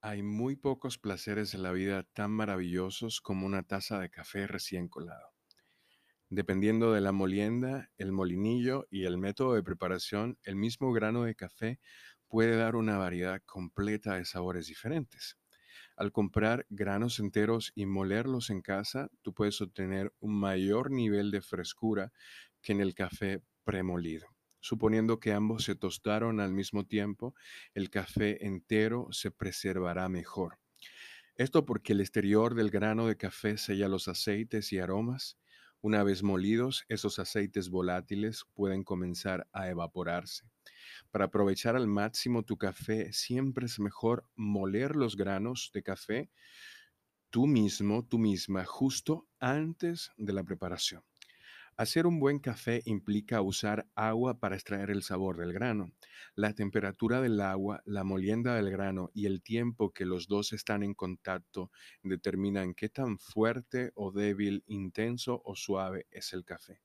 Hay muy pocos placeres en la vida tan maravillosos como una taza de café recién colado. Dependiendo de la molienda, el molinillo y el método de preparación, el mismo grano de café puede dar una variedad completa de sabores diferentes. Al comprar granos enteros y molerlos en casa, tú puedes obtener un mayor nivel de frescura que en el café premolido. Suponiendo que ambos se tostaron al mismo tiempo, el café entero se preservará mejor. Esto porque el exterior del grano de café sella los aceites y aromas. Una vez molidos, esos aceites volátiles pueden comenzar a evaporarse. Para aprovechar al máximo tu café, siempre es mejor moler los granos de café tú mismo, tú misma, justo antes de la preparación. Hacer un buen café implica usar agua para extraer el sabor del grano. La temperatura del agua, la molienda del grano y el tiempo que los dos están en contacto determinan qué tan fuerte o débil, intenso o suave es el café.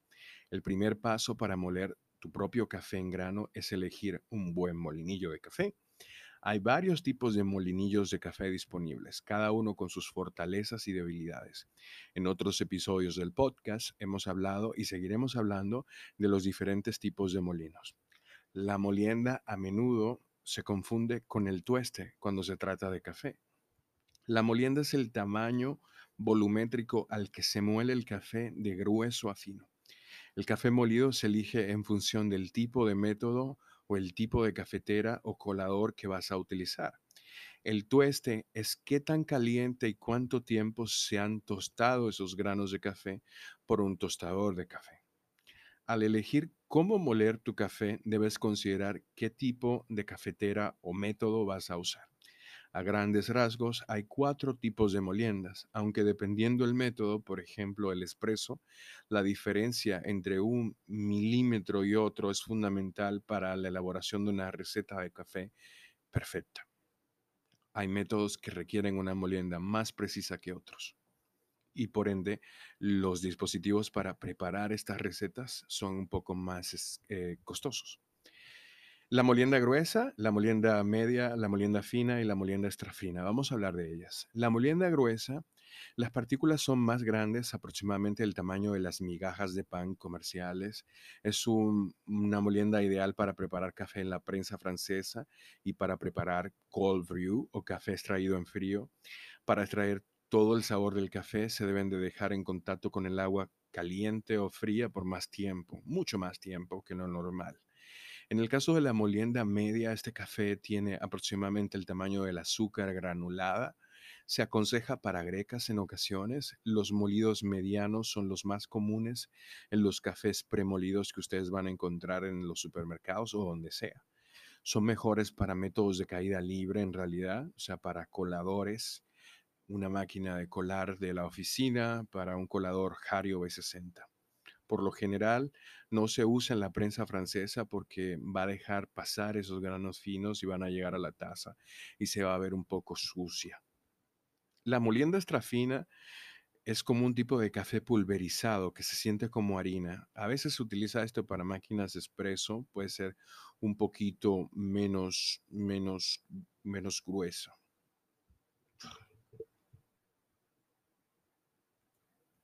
El primer paso para moler tu propio café en grano es elegir un buen molinillo de café. Hay varios tipos de molinillos de café disponibles, cada uno con sus fortalezas y debilidades. En otros episodios del podcast hemos hablado y seguiremos hablando de los diferentes tipos de molinos. La molienda a menudo se confunde con el tueste cuando se trata de café. La molienda es el tamaño volumétrico al que se muele el café de grueso a fino. El café molido se elige en función del tipo de método o el tipo de cafetera o colador que vas a utilizar. El tueste es qué tan caliente y cuánto tiempo se han tostado esos granos de café por un tostador de café. Al elegir cómo moler tu café, debes considerar qué tipo de cafetera o método vas a usar. A grandes rasgos, hay cuatro tipos de moliendas, aunque dependiendo el método, por ejemplo el espresso, la diferencia entre un milímetro y otro es fundamental para la elaboración de una receta de café perfecta. Hay métodos que requieren una molienda más precisa que otros y por ende los dispositivos para preparar estas recetas son un poco más eh, costosos. La molienda gruesa, la molienda media, la molienda fina y la molienda extra fina. Vamos a hablar de ellas. La molienda gruesa, las partículas son más grandes, aproximadamente el tamaño de las migajas de pan comerciales. Es una molienda ideal para preparar café en la prensa francesa y para preparar cold brew o café extraído en frío. Para extraer todo el sabor del café se deben de dejar en contacto con el agua caliente o fría por más tiempo, mucho más tiempo que lo normal. En el caso de la molienda media, este café tiene aproximadamente el tamaño del azúcar granulada. Se aconseja para grecas en ocasiones. Los molidos medianos son los más comunes en los cafés premolidos que ustedes van a encontrar en los supermercados o donde sea. Son mejores para métodos de caída libre en realidad, o sea, para coladores, una máquina de colar de la oficina, para un colador Hario B60 por lo general no se usa en la prensa francesa porque va a dejar pasar esos granos finos y van a llegar a la taza y se va a ver un poco sucia. La molienda extrafina es como un tipo de café pulverizado que se siente como harina. A veces se utiliza esto para máquinas de espresso, puede ser un poquito menos, menos, menos grueso.